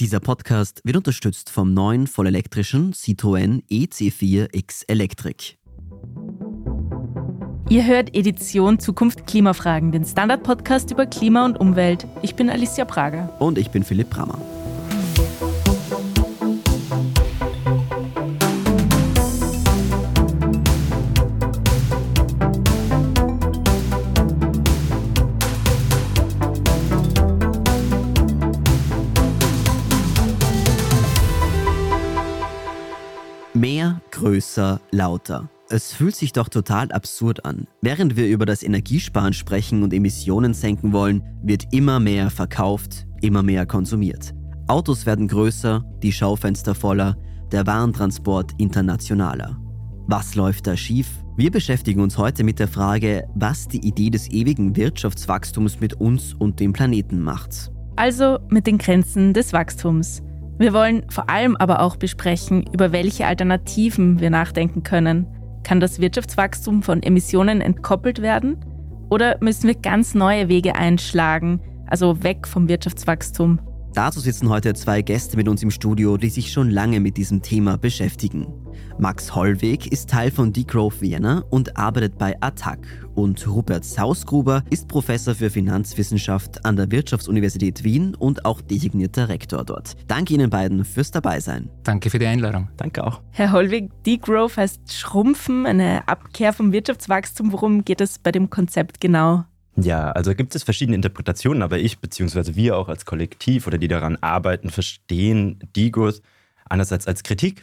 Dieser Podcast wird unterstützt vom neuen vollelektrischen Citroën EC4 X Electric. Ihr hört Edition Zukunft Klimafragen, den Standard-Podcast über Klima und Umwelt. Ich bin Alicia Prager. Und ich bin Philipp Brammer. Größer, lauter. Es fühlt sich doch total absurd an. Während wir über das Energiesparen sprechen und Emissionen senken wollen, wird immer mehr verkauft, immer mehr konsumiert. Autos werden größer, die Schaufenster voller, der Warentransport internationaler. Was läuft da schief? Wir beschäftigen uns heute mit der Frage, was die Idee des ewigen Wirtschaftswachstums mit uns und dem Planeten macht. Also mit den Grenzen des Wachstums. Wir wollen vor allem aber auch besprechen, über welche Alternativen wir nachdenken können. Kann das Wirtschaftswachstum von Emissionen entkoppelt werden? Oder müssen wir ganz neue Wege einschlagen, also weg vom Wirtschaftswachstum? Dazu sitzen heute zwei Gäste mit uns im Studio, die sich schon lange mit diesem Thema beschäftigen. Max Hollweg ist Teil von Degrowth Vienna und arbeitet bei ATTAC. Und Rupert Sausgruber ist Professor für Finanzwissenschaft an der Wirtschaftsuniversität Wien und auch designierter Rektor dort. Danke Ihnen beiden fürs Dabeisein. Danke für die Einladung. Danke auch. Herr Hollweg, Degrowth heißt Schrumpfen, eine Abkehr vom Wirtschaftswachstum. Worum geht es bei dem Konzept genau? Ja, also gibt es verschiedene Interpretationen, aber ich bzw. wir auch als Kollektiv oder die daran arbeiten, verstehen Degrowth einerseits als Kritik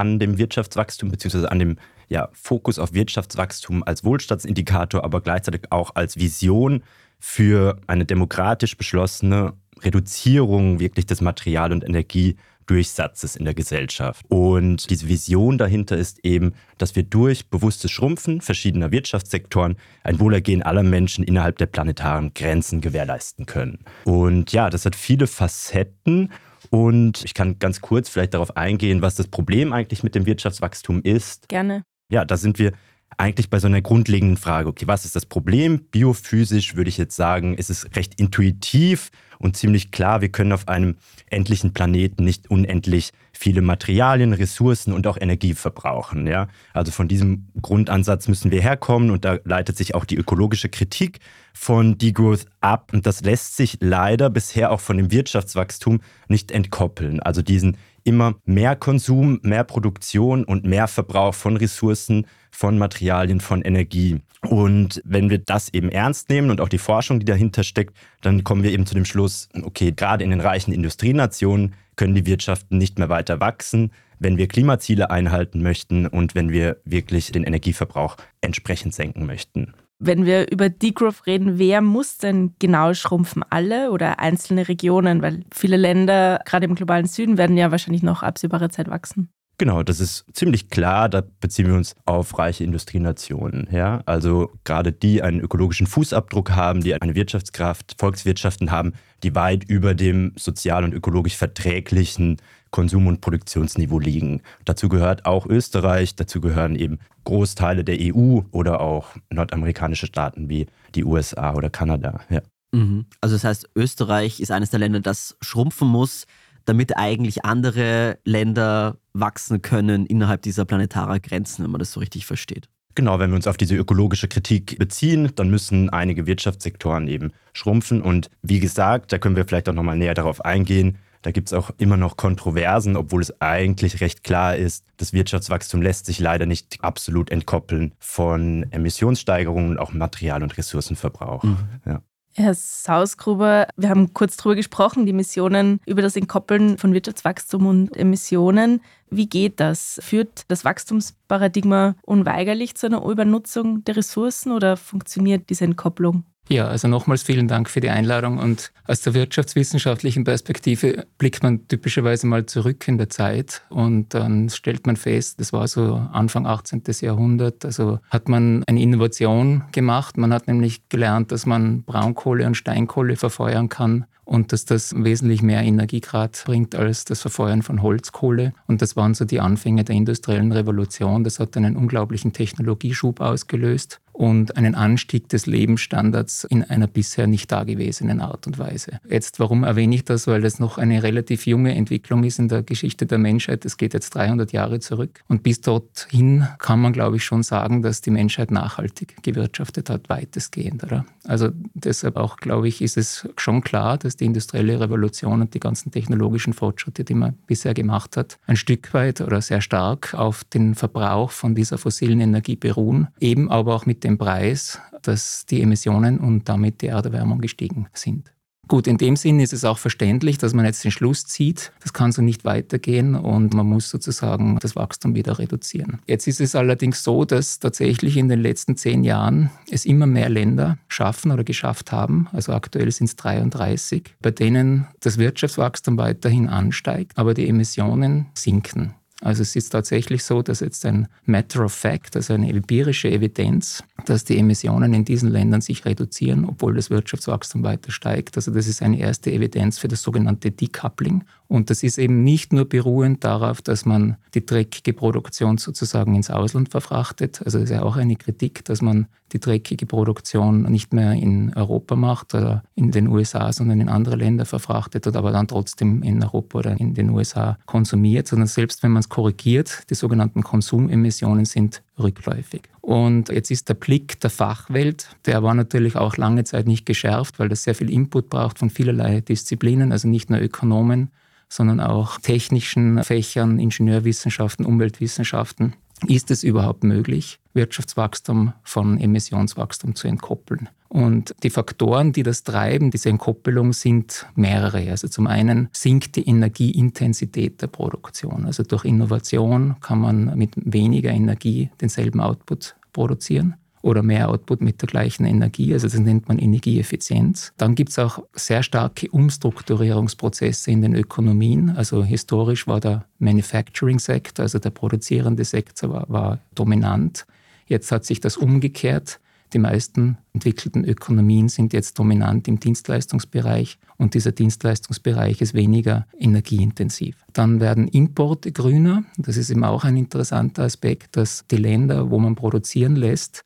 an dem Wirtschaftswachstum bzw. an dem ja, Fokus auf Wirtschaftswachstum als Wohlstandsindikator, aber gleichzeitig auch als Vision für eine demokratisch beschlossene Reduzierung wirklich des Material- und Energiedurchsatzes in der Gesellschaft. Und diese Vision dahinter ist eben, dass wir durch bewusstes Schrumpfen verschiedener Wirtschaftssektoren ein Wohlergehen aller Menschen innerhalb der planetaren Grenzen gewährleisten können. Und ja, das hat viele Facetten und ich kann ganz kurz vielleicht darauf eingehen, was das Problem eigentlich mit dem Wirtschaftswachstum ist. Gerne. Ja, da sind wir eigentlich bei so einer grundlegenden Frage. Okay, was ist das Problem? Biophysisch würde ich jetzt sagen, ist es recht intuitiv und ziemlich klar, wir können auf einem endlichen Planeten nicht unendlich viele Materialien, Ressourcen und auch Energie verbrauchen. Ja? Also von diesem Grundansatz müssen wir herkommen und da leitet sich auch die ökologische Kritik von Degrowth ab und das lässt sich leider bisher auch von dem Wirtschaftswachstum nicht entkoppeln. Also diesen immer mehr Konsum, mehr Produktion und mehr Verbrauch von Ressourcen, von Materialien, von Energie. Und wenn wir das eben ernst nehmen und auch die Forschung, die dahinter steckt, dann kommen wir eben zu dem Schluss, okay, gerade in den reichen Industrienationen können die Wirtschaften nicht mehr weiter wachsen, wenn wir Klimaziele einhalten möchten und wenn wir wirklich den Energieverbrauch entsprechend senken möchten. Wenn wir über Degrowth reden, wer muss denn genau schrumpfen? Alle oder einzelne Regionen? Weil viele Länder, gerade im globalen Süden, werden ja wahrscheinlich noch absehbare Zeit wachsen. Genau, das ist ziemlich klar. Da beziehen wir uns auf reiche Industrienationen. Ja? Also gerade die einen ökologischen Fußabdruck haben, die eine Wirtschaftskraft, Volkswirtschaften haben, die weit über dem sozial und ökologisch verträglichen Konsum- und Produktionsniveau liegen. Dazu gehört auch Österreich, dazu gehören eben Großteile der EU oder auch nordamerikanische Staaten wie die USA oder Kanada. Ja. Mhm. Also das heißt, Österreich ist eines der Länder, das schrumpfen muss, damit eigentlich andere Länder wachsen können innerhalb dieser planetaren Grenzen, wenn man das so richtig versteht. Genau, wenn wir uns auf diese ökologische Kritik beziehen, dann müssen einige Wirtschaftssektoren eben schrumpfen. Und wie gesagt, da können wir vielleicht auch nochmal näher darauf eingehen, da gibt es auch immer noch Kontroversen, obwohl es eigentlich recht klar ist, das Wirtschaftswachstum lässt sich leider nicht absolut entkoppeln von Emissionssteigerungen und auch Material- und Ressourcenverbrauch. Mhm. Ja. Herr Sausgruber, wir haben kurz darüber gesprochen, die Missionen über das Entkoppeln von Wirtschaftswachstum und Emissionen. Wie geht das? Führt das Wachstumsparadigma unweigerlich zu einer Übernutzung der Ressourcen oder funktioniert diese Entkopplung? Ja, also nochmals vielen Dank für die Einladung. Und aus der wirtschaftswissenschaftlichen Perspektive blickt man typischerweise mal zurück in der Zeit und dann stellt man fest, das war so Anfang 18. Jahrhundert, also hat man eine Innovation gemacht. Man hat nämlich gelernt, dass man Braunkohle und Steinkohle verfeuern kann und dass das wesentlich mehr Energiegrad bringt als das Verfeuern von Holzkohle. Und das waren so die Anfänge der industriellen Revolution. Das hat einen unglaublichen Technologieschub ausgelöst. und einen Anstieg des Lebensstandards in einer bisher nicht dagewesenen Art und Weise. Jetzt, warum erwähne ich das? Weil das noch eine relativ junge Entwicklung ist in der Geschichte der Menschheit. Es geht jetzt 300 Jahre zurück. Und bis dorthin kann man, glaube ich, schon sagen, dass die Menschheit nachhaltig gewirtschaftet hat, weitestgehend. Oder? Also deshalb auch, glaube ich, ist es schon klar, dass die industrielle Revolution und die ganzen technologischen Fortschritte, die man bisher gemacht hat, ein Stück weit oder sehr stark auf den Verbrauch von dieser fossilen Energie beruhen, eben aber auch mit dem Preis, dass die Emissionen und damit die Erderwärmung gestiegen sind. Gut, in dem Sinn ist es auch verständlich, dass man jetzt den Schluss zieht, das kann so nicht weitergehen und man muss sozusagen das Wachstum wieder reduzieren. Jetzt ist es allerdings so, dass tatsächlich in den letzten zehn Jahren es immer mehr Länder schaffen oder geschafft haben, also aktuell sind es 33, bei denen das Wirtschaftswachstum weiterhin ansteigt, aber die Emissionen sinken. Also es ist tatsächlich so, dass jetzt ein Matter of Fact, also eine empirische Evidenz, dass die Emissionen in diesen Ländern sich reduzieren, obwohl das Wirtschaftswachstum weiter steigt. Also das ist eine erste Evidenz für das sogenannte Decoupling. Und das ist eben nicht nur beruhend darauf, dass man die dreckige Produktion sozusagen ins Ausland verfrachtet. Also das ist ja auch eine Kritik, dass man die dreckige Produktion nicht mehr in Europa macht oder in den USA, sondern in andere Länder verfrachtet und aber dann trotzdem in Europa oder in den USA konsumiert, sondern selbst wenn man es korrigiert, die sogenannten Konsumemissionen sind rückläufig. Und jetzt ist der Blick der Fachwelt, der war natürlich auch lange Zeit nicht geschärft, weil das sehr viel Input braucht von vielerlei Disziplinen, also nicht nur Ökonomen, sondern auch technischen Fächern, Ingenieurwissenschaften, Umweltwissenschaften. Ist es überhaupt möglich, Wirtschaftswachstum von Emissionswachstum zu entkoppeln? Und die Faktoren, die das treiben, diese Entkoppelung, sind mehrere. Also zum einen sinkt die Energieintensität der Produktion. Also durch Innovation kann man mit weniger Energie denselben Output produzieren oder mehr Output mit der gleichen Energie. Also das nennt man Energieeffizienz. Dann gibt es auch sehr starke Umstrukturierungsprozesse in den Ökonomien. Also historisch war der Manufacturing-Sektor, also der produzierende Sektor, war, war dominant. Jetzt hat sich das umgekehrt. Die meisten entwickelten Ökonomien sind jetzt dominant im Dienstleistungsbereich und dieser Dienstleistungsbereich ist weniger energieintensiv. Dann werden Importe grüner. Das ist eben auch ein interessanter Aspekt, dass die Länder, wo man produzieren lässt,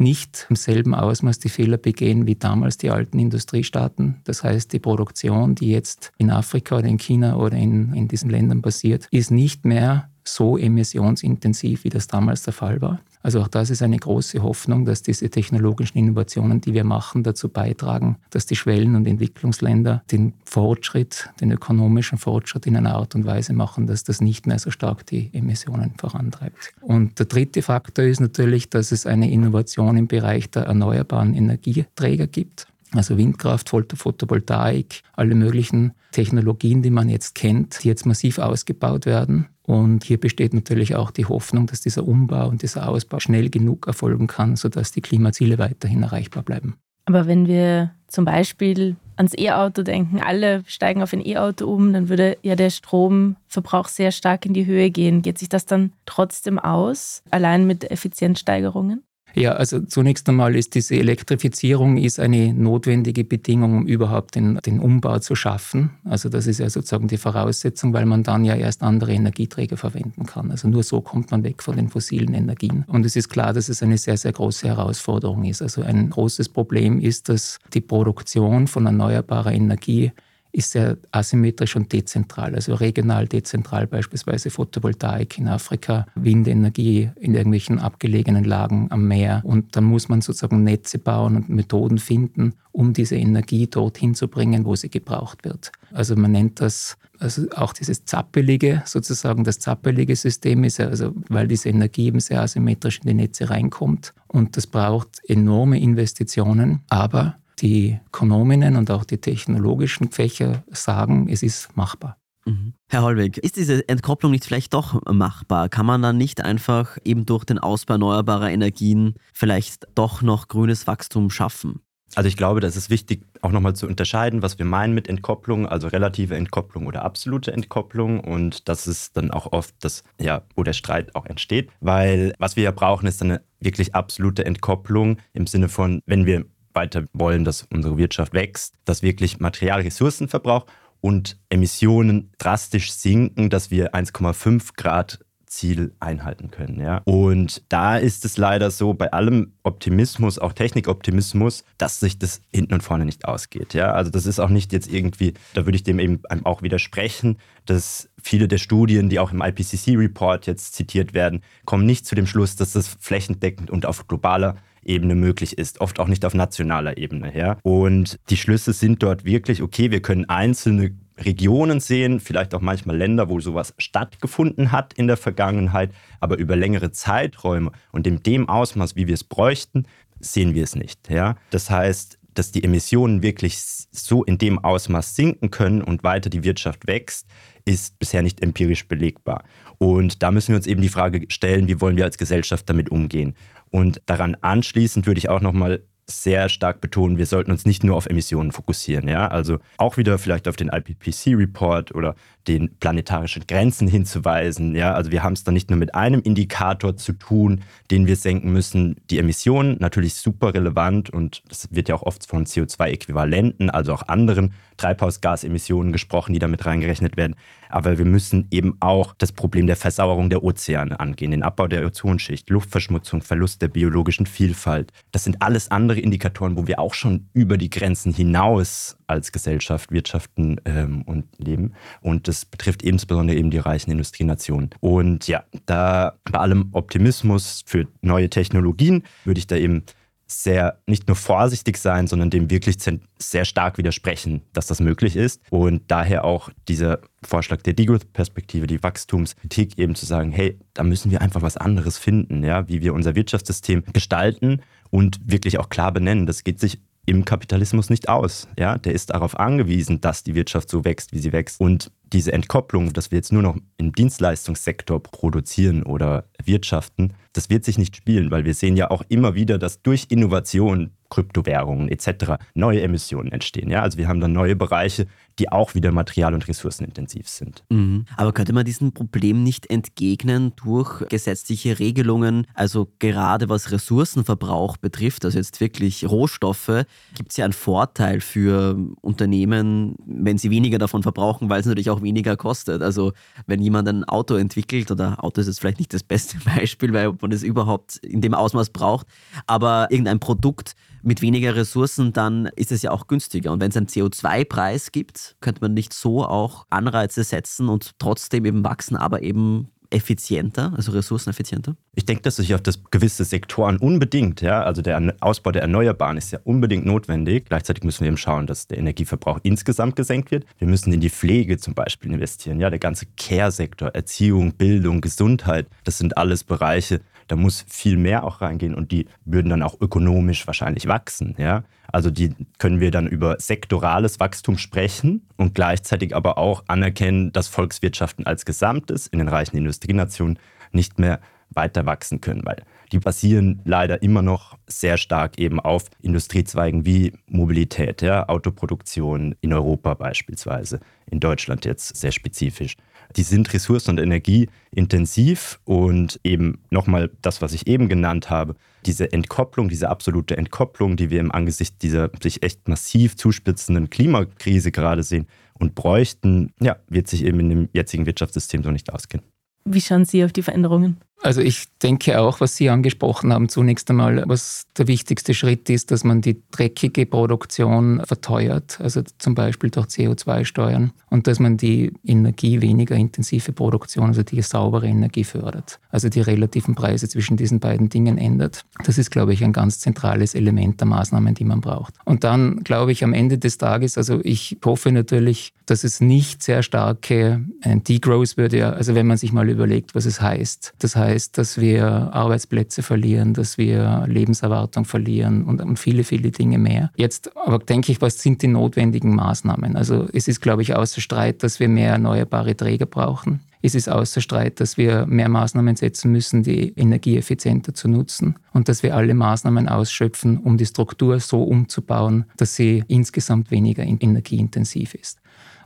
nicht im selben Ausmaß die Fehler begehen wie damals die alten Industriestaaten. Das heißt, die Produktion, die jetzt in Afrika oder in China oder in, in diesen Ländern passiert, ist nicht mehr so emissionsintensiv, wie das damals der Fall war. Also auch das ist eine große Hoffnung, dass diese technologischen Innovationen, die wir machen, dazu beitragen, dass die Schwellen- und Entwicklungsländer den Fortschritt, den ökonomischen Fortschritt in einer Art und Weise machen, dass das nicht mehr so stark die Emissionen vorantreibt. Und der dritte Faktor ist natürlich, dass es eine Innovation im Bereich der erneuerbaren Energieträger gibt. Also Windkraft, Photovoltaik, alle möglichen Technologien, die man jetzt kennt, die jetzt massiv ausgebaut werden und hier besteht natürlich auch die Hoffnung, dass dieser Umbau und dieser Ausbau schnell genug erfolgen kann, sodass die Klimaziele weiterhin erreichbar bleiben. Aber wenn wir zum Beispiel ans E-Auto denken, alle steigen auf ein E-Auto um, dann würde ja der Stromverbrauch sehr stark in die Höhe gehen. Geht sich das dann trotzdem aus, allein mit Effizienzsteigerungen? Ja, also zunächst einmal ist diese Elektrifizierung ist eine notwendige Bedingung, um überhaupt den, den Umbau zu schaffen. Also das ist ja sozusagen die Voraussetzung, weil man dann ja erst andere Energieträger verwenden kann. Also nur so kommt man weg von den fossilen Energien. Und es ist klar, dass es eine sehr, sehr große Herausforderung ist. Also ein großes Problem ist, dass die Produktion von erneuerbarer Energie ist sehr asymmetrisch und dezentral, also regional dezentral, beispielsweise Photovoltaik in Afrika, Windenergie in irgendwelchen abgelegenen Lagen am Meer. Und dann muss man sozusagen Netze bauen und Methoden finden, um diese Energie dorthin zu bringen, wo sie gebraucht wird. Also man nennt das also auch dieses zappelige, sozusagen das zappelige System ist, also weil diese Energie eben sehr asymmetrisch in die Netze reinkommt und das braucht enorme Investitionen, aber die Ökonominnen und auch die technologischen Fächer sagen, es ist machbar. Mhm. Herr Holweg, ist diese Entkopplung nicht vielleicht doch machbar? Kann man dann nicht einfach eben durch den Ausbau erneuerbarer Energien vielleicht doch noch grünes Wachstum schaffen? Also ich glaube, das ist wichtig, auch nochmal zu unterscheiden, was wir meinen mit Entkopplung, also relative Entkopplung oder absolute Entkopplung. Und das ist dann auch oft das, ja, wo der Streit auch entsteht. Weil was wir ja brauchen, ist eine wirklich absolute Entkopplung im Sinne von, wenn wir weiter wollen, dass unsere Wirtschaft wächst, dass wirklich Materialressourcenverbrauch und Emissionen drastisch sinken, dass wir 1,5 Grad Ziel einhalten können. Ja? Und da ist es leider so, bei allem Optimismus, auch Technikoptimismus, dass sich das hinten und vorne nicht ausgeht. Ja? Also das ist auch nicht jetzt irgendwie, da würde ich dem eben auch widersprechen, dass viele der Studien, die auch im IPCC-Report jetzt zitiert werden, kommen nicht zu dem Schluss, dass das flächendeckend und auf globaler Ebene möglich ist, oft auch nicht auf nationaler Ebene. Ja? Und die Schlüsse sind dort wirklich, okay, wir können einzelne Regionen sehen, vielleicht auch manchmal Länder, wo sowas stattgefunden hat in der Vergangenheit, aber über längere Zeiträume und in dem Ausmaß, wie wir es bräuchten, sehen wir es nicht. Ja? Das heißt, dass die Emissionen wirklich so in dem Ausmaß sinken können und weiter die Wirtschaft wächst, ist bisher nicht empirisch belegbar. Und da müssen wir uns eben die Frage stellen, wie wollen wir als Gesellschaft damit umgehen? Und daran anschließend würde ich auch nochmal sehr stark betonen, wir sollten uns nicht nur auf Emissionen fokussieren. Ja? Also auch wieder vielleicht auf den IPCC-Report oder den planetarischen Grenzen hinzuweisen. Ja? Also wir haben es da nicht nur mit einem Indikator zu tun, den wir senken müssen. Die Emissionen natürlich super relevant und das wird ja auch oft von CO2-Äquivalenten, also auch anderen Treibhausgasemissionen gesprochen, die damit reingerechnet werden. Aber wir müssen eben auch das Problem der Versauerung der Ozeane angehen, den Abbau der Ozonschicht, Luftverschmutzung, Verlust der biologischen Vielfalt. Das sind alles andere Indikatoren, wo wir auch schon über die Grenzen hinaus als Gesellschaft wirtschaften ähm, und leben. Und das betrifft insbesondere eben die reichen Industrienationen. Und ja, da bei allem Optimismus für neue Technologien würde ich da eben sehr nicht nur vorsichtig sein, sondern dem wirklich sehr stark widersprechen, dass das möglich ist. Und daher auch dieser Vorschlag der Degrowth-Perspektive, die Wachstumskritik, eben zu sagen, hey, da müssen wir einfach was anderes finden, ja, wie wir unser Wirtschaftssystem gestalten und wirklich auch klar benennen. Das geht sich im Kapitalismus nicht aus. Ja? Der ist darauf angewiesen, dass die Wirtschaft so wächst, wie sie wächst. Und diese Entkopplung, dass wir jetzt nur noch im Dienstleistungssektor produzieren oder wirtschaften, das wird sich nicht spielen, weil wir sehen ja auch immer wieder, dass durch Innovation Kryptowährungen etc. neue Emissionen entstehen. Ja? Also wir haben dann neue Bereiche, die auch wieder material- und ressourcenintensiv sind. Mhm. Aber könnte man diesem Problem nicht entgegnen durch gesetzliche Regelungen? Also gerade was Ressourcenverbrauch betrifft, also jetzt wirklich Rohstoffe, gibt es ja einen Vorteil für Unternehmen, wenn sie weniger davon verbrauchen, weil es natürlich auch weniger kostet. Also wenn jemand ein Auto entwickelt, oder Auto ist jetzt vielleicht nicht das beste Beispiel, weil man es überhaupt in dem Ausmaß braucht, aber irgendein Produkt, mit weniger Ressourcen, dann ist es ja auch günstiger. Und wenn es einen CO2-Preis gibt, könnte man nicht so auch Anreize setzen und trotzdem eben wachsen, aber eben effizienter, also ressourceneffizienter? Ich denke, dass sich auf das gewisse Sektoren unbedingt, ja, also der Ausbau der Erneuerbaren ist ja unbedingt notwendig. Gleichzeitig müssen wir eben schauen, dass der Energieverbrauch insgesamt gesenkt wird. Wir müssen in die Pflege zum Beispiel investieren, ja, der ganze Care-Sektor, Erziehung, Bildung, Gesundheit, das sind alles Bereiche, da muss viel mehr auch reingehen und die würden dann auch ökonomisch wahrscheinlich wachsen. Ja? Also die können wir dann über sektorales Wachstum sprechen und gleichzeitig aber auch anerkennen, dass Volkswirtschaften als Gesamtes in den reichen Industrienationen nicht mehr weiter wachsen können, weil die basieren leider immer noch sehr stark eben auf Industriezweigen wie Mobilität, ja, Autoproduktion in Europa beispielsweise, in Deutschland jetzt sehr spezifisch die sind ressourcen- und energieintensiv und eben nochmal das, was ich eben genannt habe, diese Entkopplung, diese absolute Entkopplung, die wir im Angesicht dieser sich echt massiv zuspitzenden Klimakrise gerade sehen und bräuchten, ja, wird sich eben in dem jetzigen Wirtschaftssystem so nicht ausgehen. Wie schauen Sie auf die Veränderungen? Also ich denke auch, was Sie angesprochen haben, zunächst einmal, was der wichtigste Schritt ist, dass man die dreckige Produktion verteuert, also zum Beispiel durch CO2-Steuern und dass man die Energie weniger intensive Produktion, also die saubere Energie fördert. Also die relativen Preise zwischen diesen beiden Dingen ändert. Das ist, glaube ich, ein ganz zentrales Element der Maßnahmen, die man braucht. Und dann, glaube ich, am Ende des Tages, also ich hoffe natürlich, dass es nicht sehr starke Degrowth würde, also wenn man sich mal überlegt, was es heißt. Das heißt, heißt, dass wir Arbeitsplätze verlieren, dass wir Lebenserwartung verlieren und, und viele, viele Dinge mehr. Jetzt aber denke ich, was sind die notwendigen Maßnahmen? Also es ist, glaube ich, außer Streit, dass wir mehr erneuerbare Träger brauchen. Es ist außer Streit, dass wir mehr Maßnahmen setzen müssen, die energieeffizienter zu nutzen. und dass wir alle Maßnahmen ausschöpfen, um die Struktur so umzubauen, dass sie insgesamt weniger energieintensiv ist.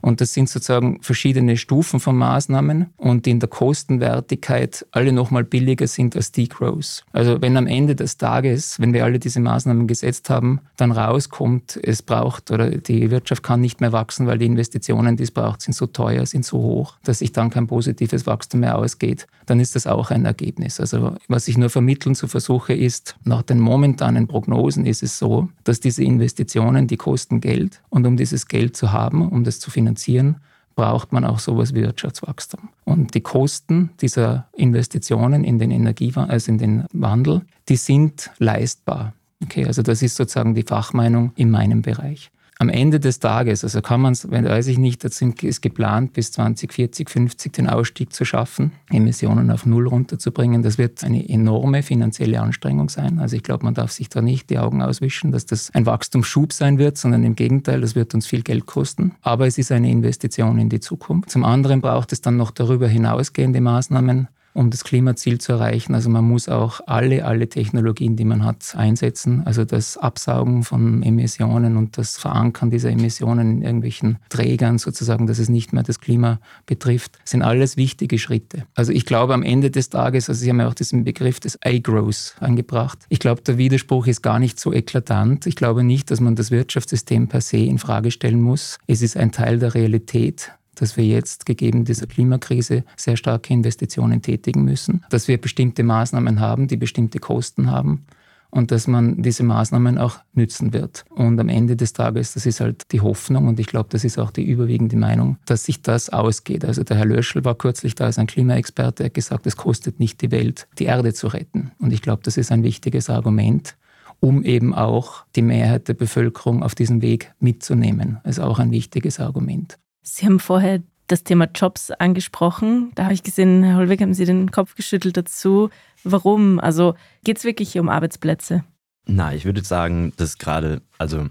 Und das sind sozusagen verschiedene Stufen von Maßnahmen und die in der Kostenwertigkeit alle nochmal billiger sind als Degrowth. Also wenn am Ende des Tages, wenn wir alle diese Maßnahmen gesetzt haben, dann rauskommt, es braucht oder die Wirtschaft kann nicht mehr wachsen, weil die Investitionen, die es braucht, sind so teuer, sind so hoch, dass sich dann kein positives Wachstum mehr ausgeht, dann ist das auch ein Ergebnis. Also was ich nur vermitteln zu versuche ist, nach den momentanen Prognosen ist es so, dass diese Investitionen, die kosten Geld und um dieses Geld zu haben, um das zu finanzieren, finanzieren, braucht man auch sowas wie Wirtschaftswachstum. Und die Kosten dieser Investitionen in den Energiewandel, also in den Wandel, die sind leistbar. Okay, also das ist sozusagen die Fachmeinung in meinem Bereich am Ende des Tages, also kann man es, weiß ich nicht, das ist geplant, bis 2040, 50 den Ausstieg zu schaffen, Emissionen auf Null runterzubringen. Das wird eine enorme finanzielle Anstrengung sein. Also ich glaube, man darf sich da nicht die Augen auswischen, dass das ein Wachstumsschub sein wird, sondern im Gegenteil, das wird uns viel Geld kosten. Aber es ist eine Investition in die Zukunft. Zum anderen braucht es dann noch darüber hinausgehende Maßnahmen, um das Klimaziel zu erreichen. Also man muss auch alle, alle Technologien, die man hat, einsetzen. Also das Absaugen von Emissionen und das Verankern dieser Emissionen in irgendwelchen Trägern sozusagen, dass es nicht mehr das Klima betrifft, sind alles wichtige Schritte. Also ich glaube am Ende des Tages, also Sie haben ja auch diesen Begriff des A-Growth angebracht. Ich glaube, der Widerspruch ist gar nicht so eklatant. Ich glaube nicht, dass man das Wirtschaftssystem per se in Frage stellen muss. Es ist ein Teil der Realität dass wir jetzt, gegeben dieser Klimakrise, sehr starke Investitionen tätigen müssen, dass wir bestimmte Maßnahmen haben, die bestimmte Kosten haben und dass man diese Maßnahmen auch nützen wird. Und am Ende des Tages, das ist halt die Hoffnung und ich glaube, das ist auch die überwiegende Meinung, dass sich das ausgeht. Also der Herr Löschel war kürzlich da als ein Klimaexperte, er hat gesagt, es kostet nicht die Welt, die Erde zu retten. Und ich glaube, das ist ein wichtiges Argument um eben auch die Mehrheit der Bevölkerung auf diesem Weg mitzunehmen. Das ist auch ein wichtiges Argument. Sie haben vorher das Thema Jobs angesprochen. Da habe ich gesehen, Herr Holweg, haben Sie den Kopf geschüttelt dazu. Warum? Also geht es wirklich um Arbeitsplätze? Na, ich würde sagen, dass gerade, also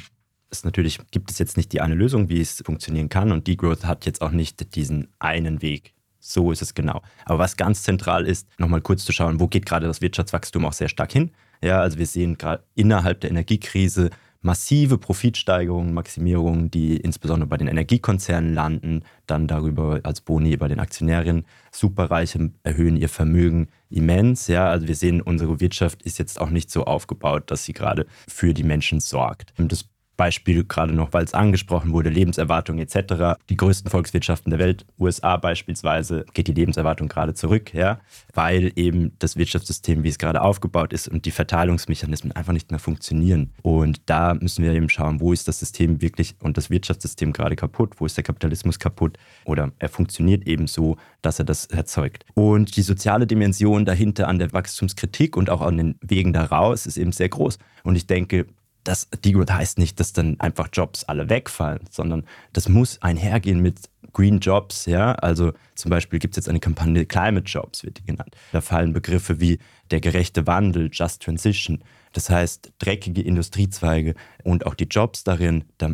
es natürlich gibt es jetzt nicht die eine Lösung, wie es funktionieren kann und Degrowth hat jetzt auch nicht diesen einen Weg. So ist es genau. Aber was ganz zentral ist, nochmal kurz zu schauen, wo geht gerade das Wirtschaftswachstum auch sehr stark hin. Ja, also wir sehen gerade innerhalb der Energiekrise massive Profitsteigerungen, Maximierungen, die insbesondere bei den Energiekonzernen landen, dann darüber als Boni bei den Aktionären. Superreiche erhöhen ihr Vermögen immens. Ja, also wir sehen, unsere Wirtschaft ist jetzt auch nicht so aufgebaut, dass sie gerade für die Menschen sorgt. Das Beispiel gerade noch, weil es angesprochen wurde, Lebenserwartung etc. Die größten Volkswirtschaften der Welt, USA beispielsweise, geht die Lebenserwartung gerade zurück, ja, weil eben das Wirtschaftssystem, wie es gerade aufgebaut ist und die Verteilungsmechanismen einfach nicht mehr funktionieren. Und da müssen wir eben schauen, wo ist das System wirklich und das Wirtschaftssystem gerade kaputt, wo ist der Kapitalismus kaputt oder er funktioniert eben so, dass er das erzeugt. Und die soziale Dimension dahinter an der Wachstumskritik und auch an den Wegen daraus ist eben sehr groß. Und ich denke, das Degrowth heißt nicht, dass dann einfach Jobs alle wegfallen, sondern das muss einhergehen mit Green Jobs, ja. Also zum Beispiel gibt es jetzt eine Kampagne Climate Jobs, wird die genannt. Da fallen Begriffe wie der gerechte Wandel, Just Transition. Das heißt, dreckige Industriezweige und auch die Jobs darin, da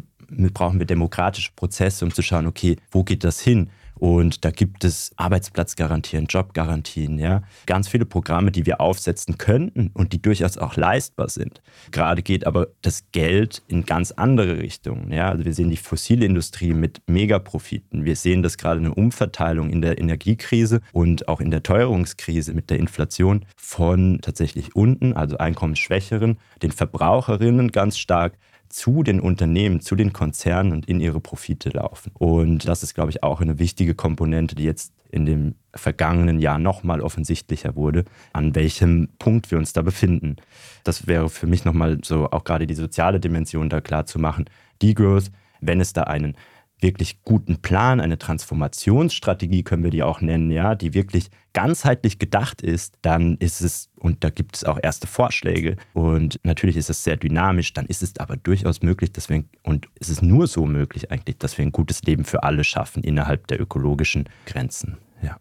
brauchen wir demokratische Prozesse, um zu schauen, okay, wo geht das hin? Und da gibt es Arbeitsplatzgarantien, Jobgarantien, ja. Ganz viele Programme, die wir aufsetzen könnten und die durchaus auch leistbar sind. Gerade geht aber das Geld in ganz andere Richtungen. Ja. Also wir sehen die fossile Industrie mit Megaprofiten. Wir sehen das gerade eine Umverteilung in der Energiekrise und auch in der Teuerungskrise mit der Inflation von tatsächlich unten, also einkommensschwächeren, den Verbraucherinnen ganz stark zu den Unternehmen, zu den Konzernen und in ihre Profite laufen. Und das ist, glaube ich, auch eine wichtige Komponente, die jetzt in dem vergangenen Jahr nochmal offensichtlicher wurde, an welchem Punkt wir uns da befinden. Das wäre für mich nochmal so auch gerade die soziale Dimension da klar zu machen. Degrowth, wenn es da einen wirklich guten Plan, eine Transformationsstrategie können wir die auch nennen, ja, die wirklich ganzheitlich gedacht ist, dann ist es, und da gibt es auch erste Vorschläge, und natürlich ist es sehr dynamisch, dann ist es aber durchaus möglich, dass wir, und es ist nur so möglich eigentlich, dass wir ein gutes Leben für alle schaffen innerhalb der ökologischen Grenzen. Ja.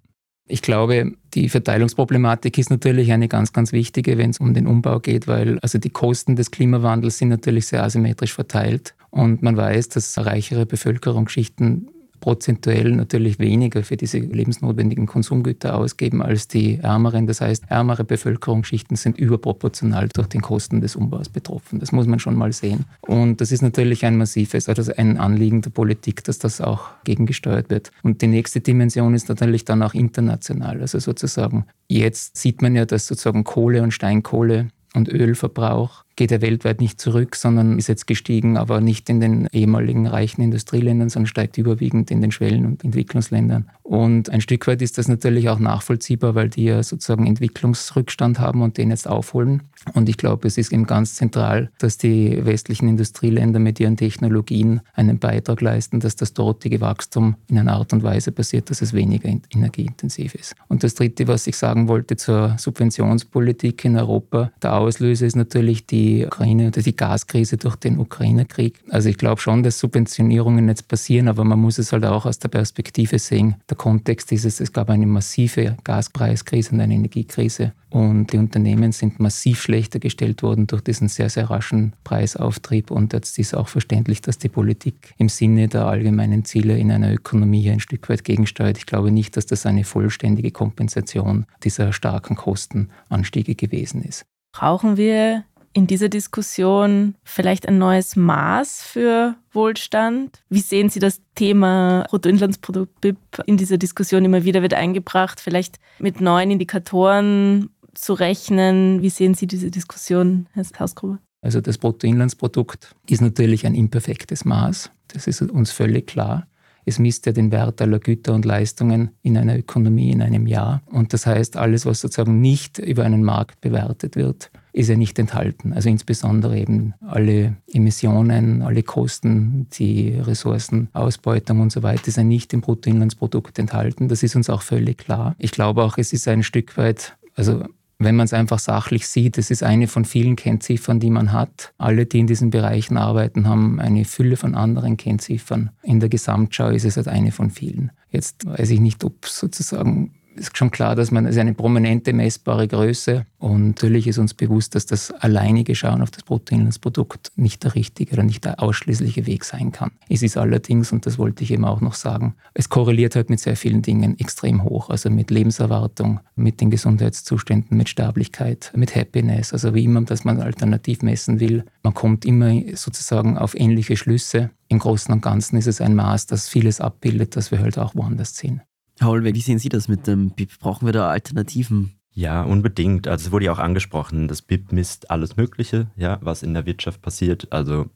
Ich glaube, die Verteilungsproblematik ist natürlich eine ganz, ganz wichtige, wenn es um den Umbau geht, weil also die Kosten des Klimawandels sind natürlich sehr asymmetrisch verteilt. Und man weiß, dass reichere Bevölkerungsschichten prozentuell natürlich weniger für diese lebensnotwendigen Konsumgüter ausgeben als die ärmeren. Das heißt, ärmere Bevölkerungsschichten sind überproportional durch den Kosten des Umbaus betroffen. Das muss man schon mal sehen. Und das ist natürlich ein massives, also ein Anliegen der Politik, dass das auch gegengesteuert wird. Und die nächste Dimension ist natürlich dann auch international. Also sozusagen, jetzt sieht man ja, dass sozusagen Kohle und Steinkohle und Ölverbrauch geht er weltweit nicht zurück, sondern ist jetzt gestiegen, aber nicht in den ehemaligen reichen Industrieländern, sondern steigt überwiegend in den Schwellen- und Entwicklungsländern. Und ein Stück weit ist das natürlich auch nachvollziehbar, weil die ja sozusagen Entwicklungsrückstand haben und den jetzt aufholen. Und ich glaube, es ist eben ganz zentral, dass die westlichen Industrieländer mit ihren Technologien einen Beitrag leisten, dass das dortige Wachstum in einer Art und Weise passiert, dass es weniger energieintensiv ist. Und das Dritte, was ich sagen wollte zur Subventionspolitik in Europa, der Auslöser ist natürlich die Ukraine oder die Gaskrise durch den Ukraine-Krieg. Also ich glaube schon, dass Subventionierungen jetzt passieren, aber man muss es halt auch aus der Perspektive sehen. Der Kontext ist es, es gab eine massive Gaspreiskrise und eine Energiekrise und die Unternehmen sind massiv schlechter gestellt worden durch diesen sehr, sehr raschen Preisauftrieb und jetzt ist auch verständlich, dass die Politik im Sinne der allgemeinen Ziele in einer Ökonomie ein Stück weit gegensteuert. Ich glaube nicht, dass das eine vollständige Kompensation dieser starken Kostenanstiege gewesen ist. Brauchen wir in dieser Diskussion vielleicht ein neues Maß für Wohlstand? Wie sehen Sie das Thema Bruttoinlandsprodukt BIP in dieser Diskussion immer wieder wird eingebracht, vielleicht mit neuen Indikatoren zu rechnen? Wie sehen Sie diese Diskussion, Herr Hausgruber? Also das Bruttoinlandsprodukt ist natürlich ein imperfektes Maß. Das ist uns völlig klar. Es misst ja den Wert aller Güter und Leistungen in einer Ökonomie in einem Jahr. Und das heißt, alles, was sozusagen nicht über einen Markt bewertet wird, ist ja nicht enthalten. Also insbesondere eben alle Emissionen, alle Kosten, die Ressourcenausbeutung und so weiter ist ja nicht im Bruttoinlandsprodukt enthalten. Das ist uns auch völlig klar. Ich glaube auch, es ist ein Stück weit, also wenn man es einfach sachlich sieht, es ist eine von vielen Kennziffern, die man hat. Alle, die in diesen Bereichen arbeiten, haben eine Fülle von anderen Kennziffern. In der Gesamtschau ist es halt eine von vielen. Jetzt weiß ich nicht, ob sozusagen ist schon klar, dass man, es eine prominente messbare Größe und natürlich ist uns bewusst, dass das alleinige Schauen auf das Bruttoinlandsprodukt nicht der richtige oder nicht der ausschließliche Weg sein kann. Es ist allerdings, und das wollte ich eben auch noch sagen, es korreliert halt mit sehr vielen Dingen extrem hoch, also mit Lebenserwartung, mit den Gesundheitszuständen, mit Sterblichkeit, mit Happiness, also wie immer, dass man alternativ messen will. Man kommt immer sozusagen auf ähnliche Schlüsse. Im Großen und Ganzen ist es ein Maß, das vieles abbildet, das wir halt auch woanders sehen. Holweg, wie sehen Sie das mit dem BIP? Brauchen wir da Alternativen? Ja, unbedingt. Also es wurde ja auch angesprochen, das BIP misst alles Mögliche, ja, was in der Wirtschaft passiert. Also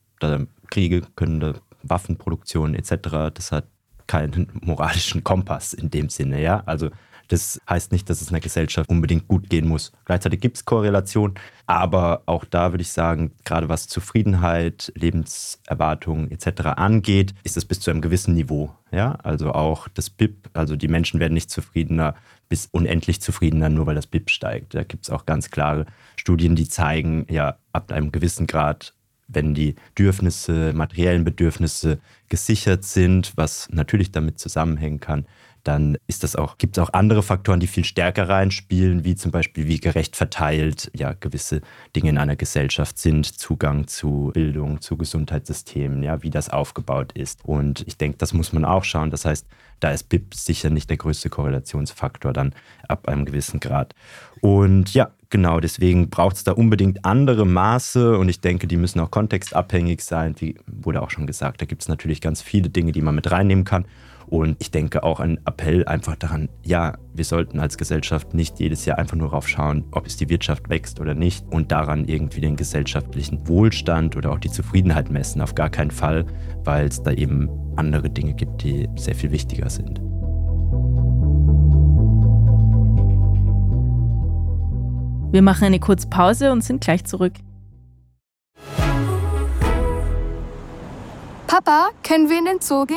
Kriege können da Waffenproduktion etc. Das hat keinen moralischen Kompass in dem Sinne, ja. Also das heißt nicht, dass es einer Gesellschaft unbedingt gut gehen muss. Gleichzeitig gibt es Korrelation, aber auch da würde ich sagen, gerade was Zufriedenheit, Lebenserwartung etc. angeht, ist es bis zu einem gewissen Niveau. Ja? Also auch das BIP, also die Menschen werden nicht zufriedener bis unendlich zufriedener, nur weil das BIP steigt. Da gibt es auch ganz klare Studien, die zeigen, ja, ab einem gewissen Grad wenn die Bedürfnisse, materiellen Bedürfnisse gesichert sind, was natürlich damit zusammenhängen kann, dann ist das auch, gibt es auch andere Faktoren, die viel stärker reinspielen, wie zum Beispiel, wie gerecht verteilt ja gewisse Dinge in einer Gesellschaft sind, Zugang zu Bildung, zu Gesundheitssystemen, ja, wie das aufgebaut ist. Und ich denke, das muss man auch schauen. Das heißt, da ist BIP sicher nicht der größte Korrelationsfaktor dann ab einem gewissen Grad. Und ja, genau, deswegen braucht es da unbedingt andere Maße und ich denke, die müssen auch kontextabhängig sein. Wie wurde auch schon gesagt, da gibt es natürlich ganz viele Dinge, die man mit reinnehmen kann. Und ich denke auch ein Appell einfach daran, ja, wir sollten als Gesellschaft nicht jedes Jahr einfach nur darauf schauen, ob es die Wirtschaft wächst oder nicht und daran irgendwie den gesellschaftlichen Wohlstand oder auch die Zufriedenheit messen. Auf gar keinen Fall, weil es da eben andere Dinge gibt, die sehr viel wichtiger sind. Wir machen eine kurze Pause und sind gleich zurück. Papa, können wir in den Zoo gehen?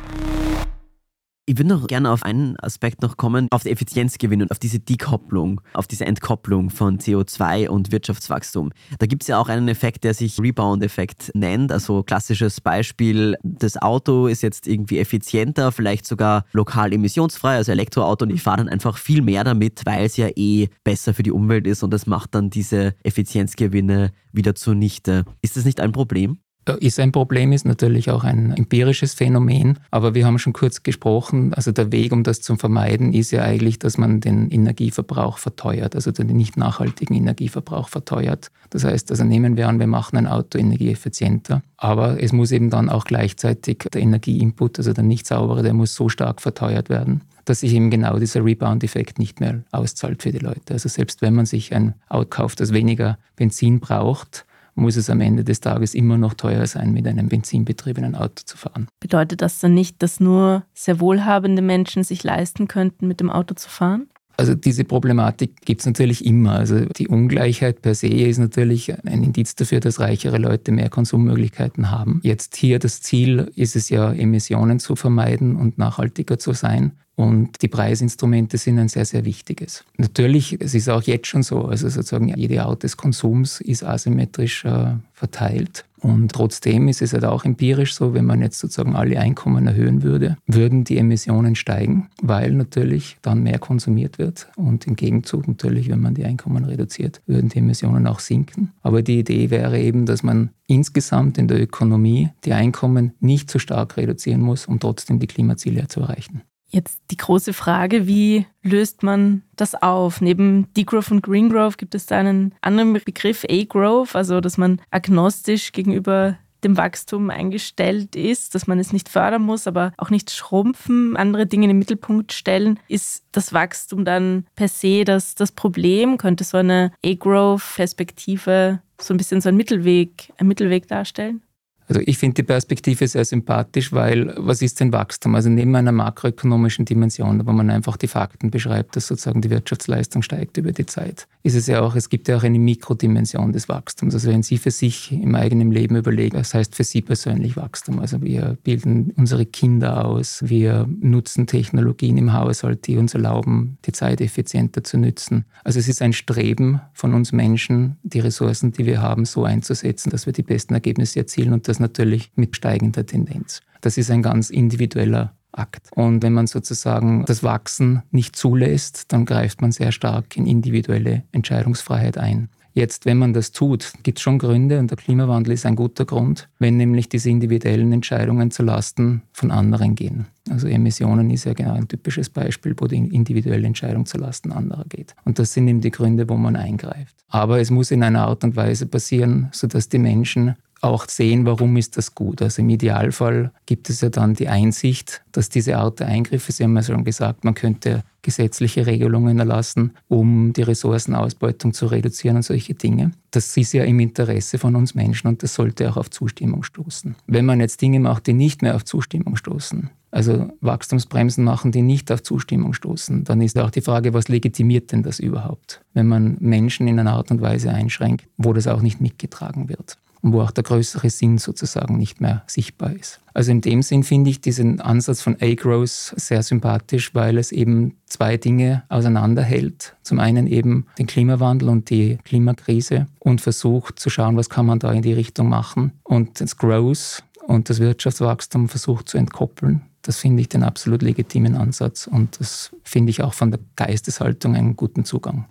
Ich würde noch gerne auf einen Aspekt noch kommen, auf die Effizienzgewinn und auf diese Dekopplung, auf diese Entkopplung von CO2 und Wirtschaftswachstum. Da gibt es ja auch einen Effekt, der sich Rebound-Effekt nennt. Also klassisches Beispiel, das Auto ist jetzt irgendwie effizienter, vielleicht sogar lokal emissionsfrei, also Elektroauto, und ich fahre dann einfach viel mehr damit, weil es ja eh besser für die Umwelt ist und das macht dann diese Effizienzgewinne wieder zunichte. Ist das nicht ein Problem? Ist ein Problem, ist natürlich auch ein empirisches Phänomen. Aber wir haben schon kurz gesprochen, also der Weg, um das zu vermeiden, ist ja eigentlich, dass man den Energieverbrauch verteuert, also den nicht nachhaltigen Energieverbrauch verteuert. Das heißt, also nehmen wir an, wir machen ein Auto energieeffizienter, aber es muss eben dann auch gleichzeitig der Energieinput, also der nicht saubere, der muss so stark verteuert werden, dass sich eben genau dieser Rebound-Effekt nicht mehr auszahlt für die Leute. Also selbst wenn man sich ein Auto kauft, das weniger Benzin braucht, muss es am Ende des Tages immer noch teuer sein, mit einem benzinbetriebenen Auto zu fahren. Bedeutet das dann nicht, dass nur sehr wohlhabende Menschen sich leisten könnten, mit dem Auto zu fahren? Also diese Problematik gibt es natürlich immer. Also die Ungleichheit per se ist natürlich ein Indiz dafür, dass reichere Leute mehr Konsummöglichkeiten haben. Jetzt hier das Ziel ist es ja, Emissionen zu vermeiden und nachhaltiger zu sein. Und die Preisinstrumente sind ein sehr, sehr wichtiges. Natürlich, es ist auch jetzt schon so, also sozusagen jede Art des Konsums ist asymmetrisch äh, verteilt. Und trotzdem ist es halt auch empirisch so, wenn man jetzt sozusagen alle Einkommen erhöhen würde, würden die Emissionen steigen, weil natürlich dann mehr konsumiert wird. Und im Gegenzug natürlich, wenn man die Einkommen reduziert, würden die Emissionen auch sinken. Aber die Idee wäre eben, dass man insgesamt in der Ökonomie die Einkommen nicht so stark reduzieren muss, um trotzdem die Klimaziele zu erreichen. Jetzt die große Frage, wie löst man das auf? Neben Degrowth und Greengrowth gibt es da einen anderen Begriff, A-Growth, also dass man agnostisch gegenüber dem Wachstum eingestellt ist, dass man es nicht fördern muss, aber auch nicht schrumpfen, andere Dinge in den Mittelpunkt stellen. Ist das Wachstum dann per se das, das Problem? Könnte so eine A-Growth-Perspektive so ein bisschen so ein Mittelweg, ein Mittelweg darstellen? Also ich finde die Perspektive sehr sympathisch, weil was ist denn Wachstum? Also neben einer makroökonomischen Dimension, wo man einfach die Fakten beschreibt, dass sozusagen die Wirtschaftsleistung steigt über die Zeit, ist es ja auch, es gibt ja auch eine Mikrodimension des Wachstums. Also wenn Sie für sich im eigenen Leben überlegen, das heißt für Sie persönlich Wachstum. Also wir bilden unsere Kinder aus, wir nutzen Technologien im Haushalt, die uns erlauben, die Zeit effizienter zu nutzen. Also es ist ein Streben von uns Menschen, die Ressourcen, die wir haben, so einzusetzen, dass wir die besten Ergebnisse erzielen und das natürlich mit steigender Tendenz. Das ist ein ganz individueller Akt. Und wenn man sozusagen das Wachsen nicht zulässt, dann greift man sehr stark in individuelle Entscheidungsfreiheit ein. Jetzt, wenn man das tut, gibt es schon Gründe und der Klimawandel ist ein guter Grund, wenn nämlich diese individuellen Entscheidungen zu Lasten von anderen gehen. Also Emissionen ist ja genau ein typisches Beispiel, wo die individuelle Entscheidung zu Lasten anderer geht. Und das sind eben die Gründe, wo man eingreift. Aber es muss in einer Art und Weise passieren, sodass die Menschen auch sehen, warum ist das gut. Also im Idealfall gibt es ja dann die Einsicht, dass diese Art der Eingriffe, Sie haben ja schon gesagt, man könnte gesetzliche Regelungen erlassen, um die Ressourcenausbeutung zu reduzieren und solche Dinge. Das ist ja im Interesse von uns Menschen und das sollte auch auf Zustimmung stoßen. Wenn man jetzt Dinge macht, die nicht mehr auf Zustimmung stoßen, also Wachstumsbremsen machen, die nicht auf Zustimmung stoßen, dann ist auch die Frage, was legitimiert denn das überhaupt, wenn man Menschen in einer Art und Weise einschränkt, wo das auch nicht mitgetragen wird und wo auch der größere Sinn sozusagen nicht mehr sichtbar ist. Also in dem Sinn finde ich diesen Ansatz von A-Growth sehr sympathisch, weil es eben zwei Dinge auseinanderhält. Zum einen eben den Klimawandel und die Klimakrise und versucht zu schauen, was kann man da in die Richtung machen. Und das Growth und das Wirtschaftswachstum versucht zu entkoppeln. Das finde ich den absolut legitimen Ansatz und das finde ich auch von der Geisteshaltung einen guten Zugang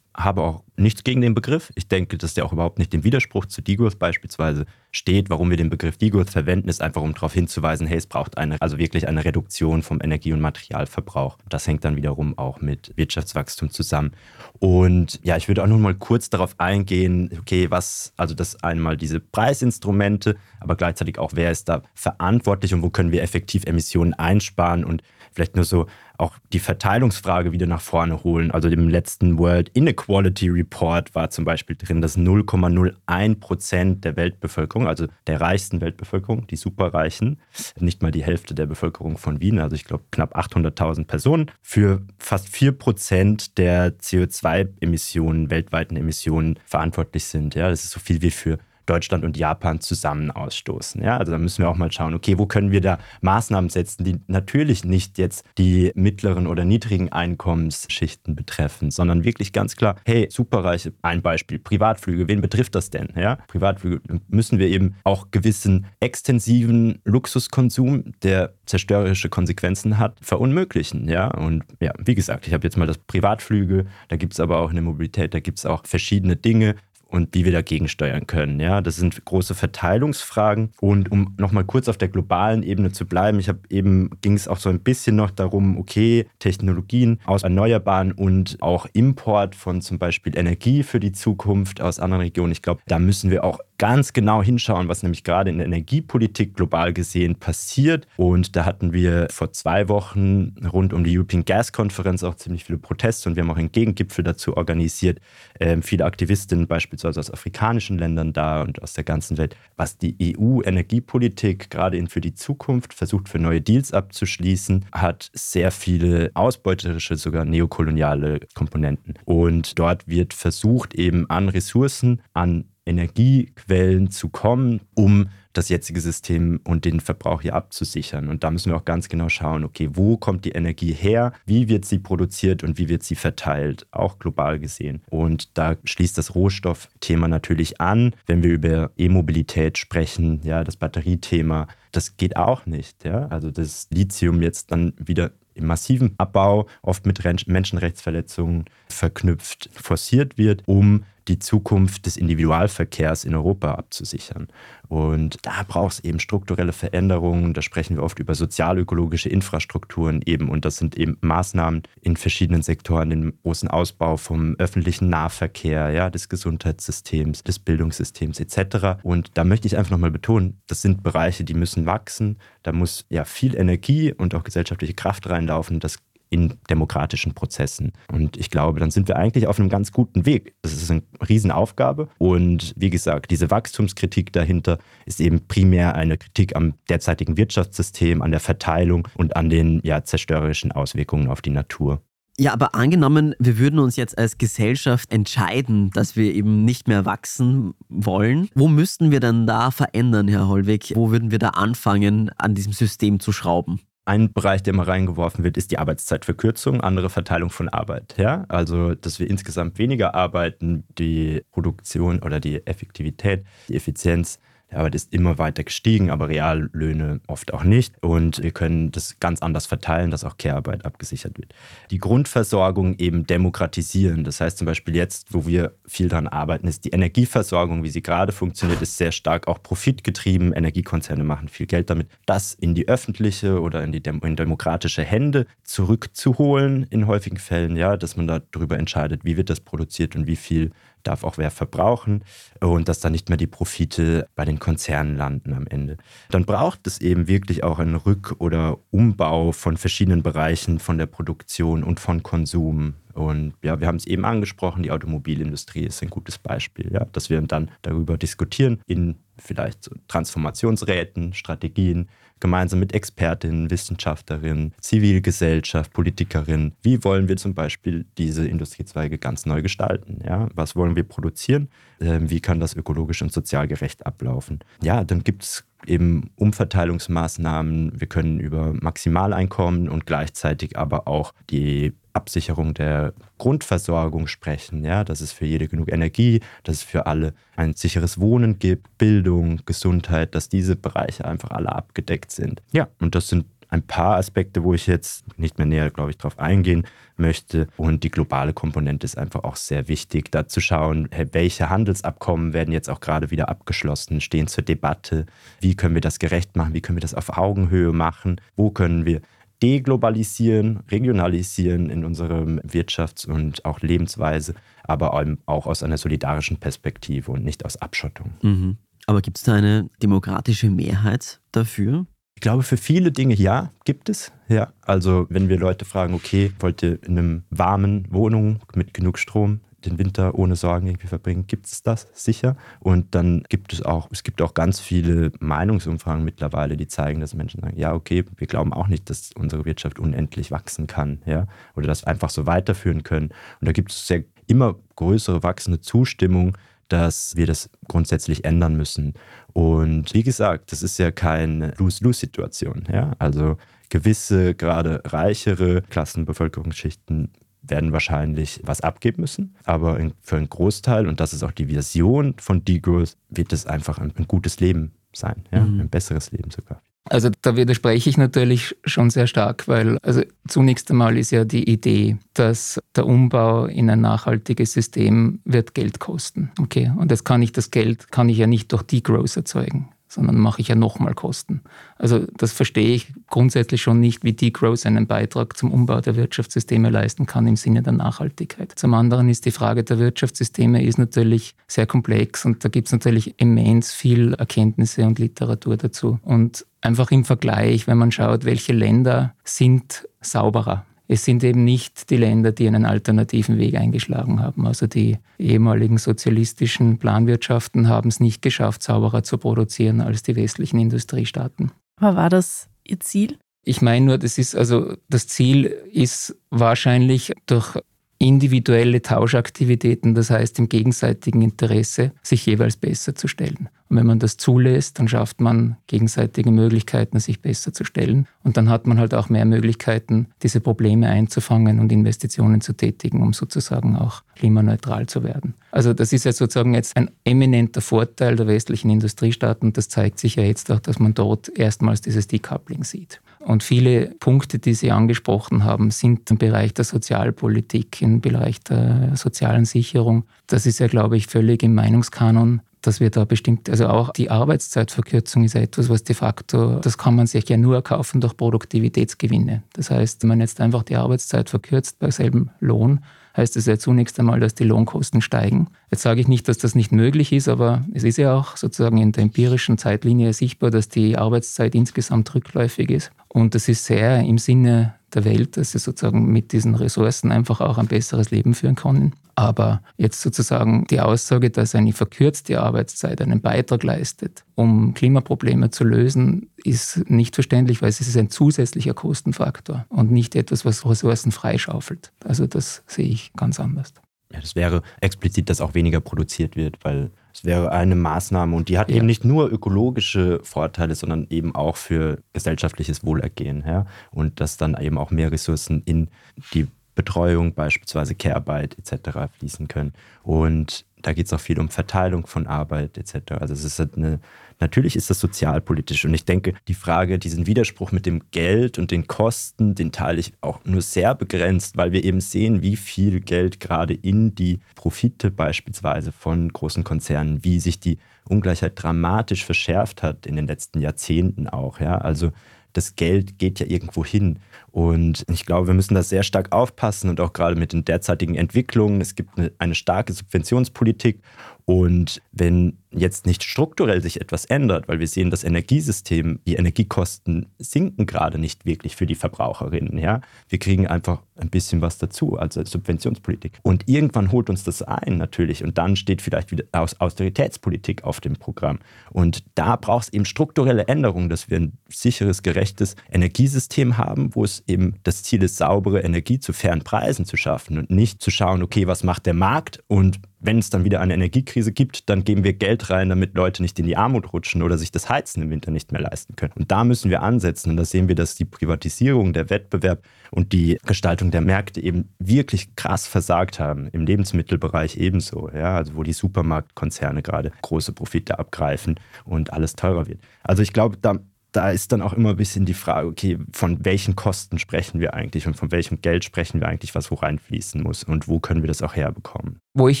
habe auch nichts gegen den Begriff. Ich denke, dass der auch überhaupt nicht im Widerspruch zu Degrowth beispielsweise steht. Warum wir den Begriff Degrowth verwenden, ist einfach, um darauf hinzuweisen, hey, es braucht eine, also wirklich eine Reduktion vom Energie- und Materialverbrauch. Das hängt dann wiederum auch mit Wirtschaftswachstum zusammen. Und ja, ich würde auch nur mal kurz darauf eingehen, okay, was, also das einmal diese Preisinstrumente, aber gleichzeitig auch, wer ist da verantwortlich und wo können wir effektiv Emissionen einsparen und vielleicht nur so auch die Verteilungsfrage wieder nach vorne holen. Also im letzten World Inequality Report war zum Beispiel drin, dass 0,01 Prozent der Weltbevölkerung, also der reichsten Weltbevölkerung, die Superreichen, nicht mal die Hälfte der Bevölkerung von Wien, also ich glaube knapp 800.000 Personen, für fast 4 Prozent der CO2-Emissionen, weltweiten Emissionen verantwortlich sind. Ja, das ist so viel wie für Deutschland und Japan zusammen ausstoßen. Ja, also da müssen wir auch mal schauen, okay, wo können wir da Maßnahmen setzen, die natürlich nicht jetzt die mittleren oder niedrigen Einkommensschichten betreffen, sondern wirklich ganz klar, hey, superreiche, ein Beispiel, Privatflüge, wen betrifft das denn? Ja, Privatflüge müssen wir eben auch gewissen extensiven Luxuskonsum, der zerstörerische Konsequenzen hat, verunmöglichen. Ja, und ja, wie gesagt, ich habe jetzt mal das Privatflüge, da gibt es aber auch eine Mobilität, da gibt es auch verschiedene Dinge, und wie wir dagegen steuern können. Ja, das sind große Verteilungsfragen. Und um nochmal kurz auf der globalen Ebene zu bleiben, ich habe eben ging es auch so ein bisschen noch darum, okay, Technologien aus Erneuerbaren und auch Import von zum Beispiel Energie für die Zukunft aus anderen Regionen. Ich glaube, da müssen wir auch ganz genau hinschauen, was nämlich gerade in der Energiepolitik global gesehen passiert. Und da hatten wir vor zwei Wochen rund um die European Gas Konferenz auch ziemlich viele Proteste und wir haben auch einen Gegengipfel dazu organisiert. Ähm, viele Aktivistinnen beispielsweise aus afrikanischen Ländern da und aus der ganzen Welt, was die EU-Energiepolitik gerade für die Zukunft versucht, für neue Deals abzuschließen, hat sehr viele ausbeuterische, sogar neokoloniale Komponenten. Und dort wird versucht, eben an Ressourcen, an Energiequellen zu kommen, um das jetzige System und den Verbrauch hier abzusichern. Und da müssen wir auch ganz genau schauen, okay, wo kommt die Energie her, wie wird sie produziert und wie wird sie verteilt, auch global gesehen. Und da schließt das Rohstoffthema natürlich an, wenn wir über E-Mobilität sprechen, ja, das Batteriethema, das geht auch nicht. Ja? Also das Lithium jetzt dann wieder im massiven Abbau, oft mit Menschenrechtsverletzungen verknüpft, forciert wird, um die Zukunft des Individualverkehrs in Europa abzusichern. Und da braucht es eben strukturelle Veränderungen. Da sprechen wir oft über sozialökologische Infrastrukturen eben. Und das sind eben Maßnahmen in verschiedenen Sektoren, den großen Ausbau vom öffentlichen Nahverkehr, ja, des Gesundheitssystems, des Bildungssystems etc. Und da möchte ich einfach nochmal betonen, das sind Bereiche, die müssen wachsen. Da muss ja viel Energie und auch gesellschaftliche Kraft reinlaufen. Das in demokratischen Prozessen. Und ich glaube, dann sind wir eigentlich auf einem ganz guten Weg. Das ist eine Riesenaufgabe. Und wie gesagt, diese Wachstumskritik dahinter ist eben primär eine Kritik am derzeitigen Wirtschaftssystem, an der Verteilung und an den ja, zerstörerischen Auswirkungen auf die Natur. Ja, aber angenommen, wir würden uns jetzt als Gesellschaft entscheiden, dass wir eben nicht mehr wachsen wollen. Wo müssten wir dann da verändern, Herr Hollweg? Wo würden wir da anfangen, an diesem System zu schrauben? Ein Bereich, der immer reingeworfen wird, ist die Arbeitszeitverkürzung, andere Verteilung von Arbeit. Ja? Also, dass wir insgesamt weniger arbeiten, die Produktion oder die Effektivität, die Effizienz die Arbeit ist immer weiter gestiegen, aber Reallöhne oft auch nicht. Und wir können das ganz anders verteilen, dass auch Care-Arbeit abgesichert wird. Die Grundversorgung eben demokratisieren. Das heißt zum Beispiel jetzt, wo wir viel daran arbeiten, ist die Energieversorgung, wie sie gerade funktioniert, ist sehr stark auch profitgetrieben. Energiekonzerne machen viel Geld damit, das in die öffentliche oder in die in demokratische Hände zurückzuholen in häufigen Fällen, ja, dass man darüber entscheidet, wie wird das produziert und wie viel darf auch wer verbrauchen und dass dann nicht mehr die Profite bei den Konzernen landen am Ende. Dann braucht es eben wirklich auch einen Rück- oder Umbau von verschiedenen Bereichen von der Produktion und von Konsum. Und ja, wir haben es eben angesprochen, die Automobilindustrie ist ein gutes Beispiel, ja, dass wir dann darüber diskutieren in vielleicht so Transformationsräten, Strategien, gemeinsam mit Expertinnen, Wissenschaftlerinnen, Zivilgesellschaft, Politikerinnen. Wie wollen wir zum Beispiel diese Industriezweige ganz neu gestalten? Ja? Was wollen wir produzieren? Ähm, wie kann das ökologisch und sozial gerecht ablaufen? Ja, dann gibt es eben Umverteilungsmaßnahmen. Wir können über Maximaleinkommen und gleichzeitig aber auch die Absicherung der Grundversorgung sprechen, ja, dass es für jede genug Energie, dass es für alle ein sicheres Wohnen gibt, Bildung, Gesundheit, dass diese Bereiche einfach alle abgedeckt sind. Ja, und das sind ein paar Aspekte, wo ich jetzt nicht mehr näher, glaube ich, drauf eingehen möchte. Und die globale Komponente ist einfach auch sehr wichtig, da zu schauen, welche Handelsabkommen werden jetzt auch gerade wieder abgeschlossen, stehen zur Debatte, wie können wir das gerecht machen, wie können wir das auf Augenhöhe machen, wo können wir deglobalisieren, regionalisieren in unserer Wirtschafts- und auch Lebensweise, aber auch aus einer solidarischen Perspektive und nicht aus Abschottung. Mhm. Aber gibt es da eine demokratische Mehrheit dafür? Ich glaube, für viele Dinge ja, gibt es. Ja, also wenn wir Leute fragen, okay, wollt ihr in einem warmen Wohnung mit genug Strom den Winter ohne Sorgen irgendwie verbringen, gibt es das sicher. Und dann gibt es auch, es gibt auch ganz viele Meinungsumfragen mittlerweile, die zeigen, dass Menschen sagen, ja, okay, wir glauben auch nicht, dass unsere Wirtschaft unendlich wachsen kann, ja, oder das einfach so weiterführen können. Und da gibt es sehr immer größere wachsende Zustimmung dass wir das grundsätzlich ändern müssen. Und wie gesagt, das ist ja keine Lose-Lose-Situation. Ja? Also gewisse, gerade reichere Klassenbevölkerungsschichten werden wahrscheinlich was abgeben müssen. Aber für einen Großteil, und das ist auch die Vision von Degrowth, wird es einfach ein, ein gutes Leben sein, ja? Mhm. ein besseres Leben sogar. Also da widerspreche ich natürlich schon sehr stark, weil also zunächst einmal ist ja die Idee, dass der Umbau in ein nachhaltiges System wird Geld kosten. Okay, und das kann ich das Geld kann ich ja nicht durch Degrowth erzeugen sondern mache ich ja nochmal Kosten. Also das verstehe ich grundsätzlich schon nicht, wie Degrowth einen Beitrag zum Umbau der Wirtschaftssysteme leisten kann im Sinne der Nachhaltigkeit. Zum anderen ist die Frage der Wirtschaftssysteme ist natürlich sehr komplex und da gibt es natürlich immens viel Erkenntnisse und Literatur dazu. Und einfach im Vergleich, wenn man schaut, welche Länder sind sauberer es sind eben nicht die Länder, die einen alternativen Weg eingeschlagen haben. Also die ehemaligen sozialistischen Planwirtschaften haben es nicht geschafft, sauberer zu produzieren als die westlichen Industriestaaten. Aber war das Ihr Ziel? Ich meine nur, das ist also das Ziel ist wahrscheinlich durch individuelle Tauschaktivitäten, das heißt im gegenseitigen Interesse, sich jeweils besser zu stellen. Und wenn man das zulässt, dann schafft man gegenseitige Möglichkeiten, sich besser zu stellen. Und dann hat man halt auch mehr Möglichkeiten, diese Probleme einzufangen und Investitionen zu tätigen, um sozusagen auch klimaneutral zu werden. Also das ist ja sozusagen jetzt ein eminenter Vorteil der westlichen Industriestaaten. Das zeigt sich ja jetzt auch, dass man dort erstmals dieses Decoupling sieht. Und viele Punkte, die Sie angesprochen haben, sind im Bereich der Sozialpolitik, im Bereich der sozialen Sicherung. Das ist ja, glaube ich, völlig im Meinungskanon dass wir da bestimmt, also auch die Arbeitszeitverkürzung ist etwas, was de facto, das kann man sich ja nur erkaufen durch Produktivitätsgewinne. Das heißt, wenn man jetzt einfach die Arbeitszeit verkürzt bei selben Lohn, heißt es ja zunächst einmal, dass die Lohnkosten steigen. Jetzt sage ich nicht, dass das nicht möglich ist, aber es ist ja auch sozusagen in der empirischen Zeitlinie sichtbar, dass die Arbeitszeit insgesamt rückläufig ist. Und das ist sehr im Sinne der Welt, dass sie sozusagen mit diesen Ressourcen einfach auch ein besseres Leben führen können. Aber jetzt sozusagen die Aussage, dass eine verkürzte Arbeitszeit einen Beitrag leistet, um Klimaprobleme zu lösen, ist nicht verständlich, weil es ist ein zusätzlicher Kostenfaktor und nicht etwas, was Ressourcen freischaufelt. Also das sehe ich ganz anders. Ja, das wäre explizit, dass auch weniger produziert wird, weil es wäre eine Maßnahme und die hat ja. eben nicht nur ökologische Vorteile, sondern eben auch für gesellschaftliches Wohlergehen. Ja? Und dass dann eben auch mehr Ressourcen in die Betreuung, beispielsweise Care-Arbeit etc. fließen können. Und da geht es auch viel um Verteilung von Arbeit etc. Also es ist halt eine, natürlich ist das sozialpolitisch. Und ich denke, die Frage, diesen Widerspruch mit dem Geld und den Kosten, den teile ich auch nur sehr begrenzt, weil wir eben sehen, wie viel Geld gerade in die Profite beispielsweise von großen Konzernen, wie sich die Ungleichheit dramatisch verschärft hat in den letzten Jahrzehnten auch. Ja? Also das Geld geht ja irgendwo hin. Und ich glaube, wir müssen da sehr stark aufpassen und auch gerade mit den derzeitigen Entwicklungen. Es gibt eine, eine starke Subventionspolitik und wenn jetzt nicht strukturell sich etwas ändert, weil wir sehen, das Energiesystem, die Energiekosten sinken gerade nicht wirklich für die Verbraucherinnen. Ja? Wir kriegen einfach ein bisschen was dazu, also Subventionspolitik. Und irgendwann holt uns das ein natürlich und dann steht vielleicht wieder Austeritätspolitik auf dem Programm. Und da braucht es eben strukturelle Änderungen, dass wir ein sicheres, gerechtes Energiesystem haben, wo es eben das Ziel ist, saubere Energie zu fairen Preisen zu schaffen und nicht zu schauen, okay, was macht der Markt und wenn es dann wieder eine Energiekrise gibt, dann geben wir Geld rein, damit Leute nicht in die Armut rutschen oder sich das Heizen im Winter nicht mehr leisten können. Und da müssen wir ansetzen. Und da sehen wir, dass die Privatisierung, der Wettbewerb und die Gestaltung der Märkte eben wirklich krass versagt haben. Im Lebensmittelbereich ebenso. Ja, also wo die Supermarktkonzerne gerade große Profite abgreifen und alles teurer wird. Also ich glaube, da da ist dann auch immer ein bisschen die Frage, okay, von welchen Kosten sprechen wir eigentlich und von welchem Geld sprechen wir eigentlich, was wo reinfließen muss und wo können wir das auch herbekommen. Wo ich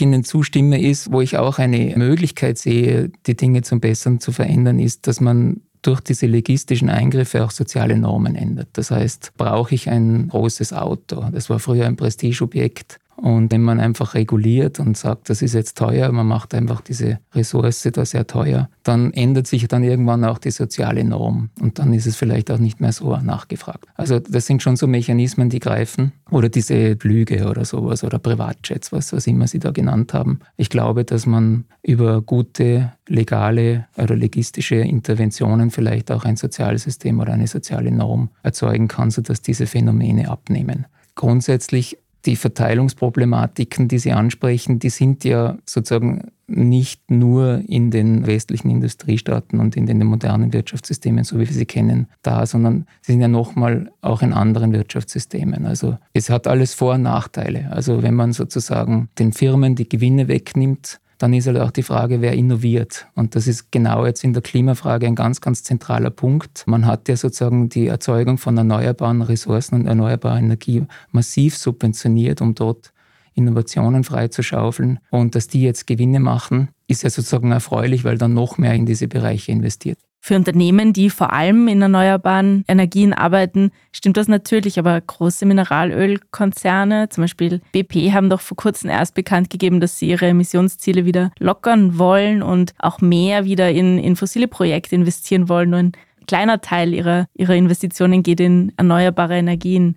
Ihnen zustimme, ist, wo ich auch eine Möglichkeit sehe, die Dinge zum Besseren zu verändern, ist, dass man durch diese legistischen Eingriffe auch soziale Normen ändert. Das heißt, brauche ich ein großes Auto? Das war früher ein Prestigeobjekt. Und wenn man einfach reguliert und sagt, das ist jetzt teuer, man macht einfach diese Ressource da sehr teuer, dann ändert sich dann irgendwann auch die soziale Norm. Und dann ist es vielleicht auch nicht mehr so nachgefragt. Also das sind schon so Mechanismen, die greifen. Oder diese Flüge oder sowas oder Privatjets, was, was immer Sie da genannt haben. Ich glaube, dass man über gute, legale oder legistische Interventionen vielleicht auch ein Sozialsystem oder eine soziale Norm erzeugen kann, sodass diese Phänomene abnehmen. Grundsätzlich die Verteilungsproblematiken, die Sie ansprechen, die sind ja sozusagen nicht nur in den westlichen Industriestaaten und in den modernen Wirtschaftssystemen, so wie wir sie kennen, da, sondern sie sind ja nochmal auch in anderen Wirtschaftssystemen. Also es hat alles Vor- und Nachteile. Also wenn man sozusagen den Firmen die Gewinne wegnimmt, dann ist halt auch die Frage, wer innoviert. Und das ist genau jetzt in der Klimafrage ein ganz, ganz zentraler Punkt. Man hat ja sozusagen die Erzeugung von erneuerbaren Ressourcen und erneuerbarer Energie massiv subventioniert, um dort Innovationen freizuschaufeln. Und dass die jetzt Gewinne machen, ist ja sozusagen erfreulich, weil dann noch mehr in diese Bereiche investiert. Für Unternehmen, die vor allem in erneuerbaren Energien arbeiten, stimmt das natürlich, aber große Mineralölkonzerne, zum Beispiel BP, haben doch vor kurzem erst bekannt gegeben, dass sie ihre Emissionsziele wieder lockern wollen und auch mehr wieder in, in fossile Projekte investieren wollen. Nur ein kleiner Teil ihrer, ihrer Investitionen geht in erneuerbare Energien.